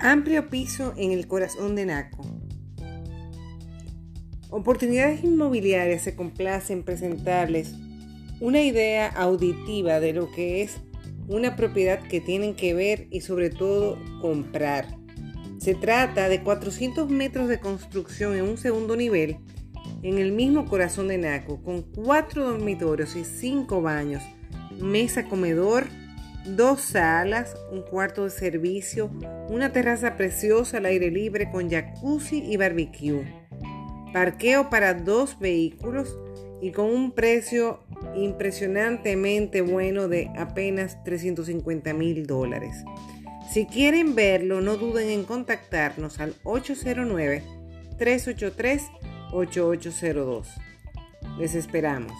Amplio piso en el corazón de Naco. Oportunidades inmobiliarias se complacen presentarles una idea auditiva de lo que es una propiedad que tienen que ver y sobre todo comprar. Se trata de 400 metros de construcción en un segundo nivel en el mismo corazón de Naco, con cuatro dormitorios y cinco baños, mesa comedor, dos salas, un cuarto de servicio, una terraza preciosa al aire libre con jacuzzi y barbecue, parqueo para dos vehículos y con un precio impresionantemente bueno de apenas 350 mil dólares. Si quieren verlo, no duden en contactarnos al 809-383-8802. Les esperamos.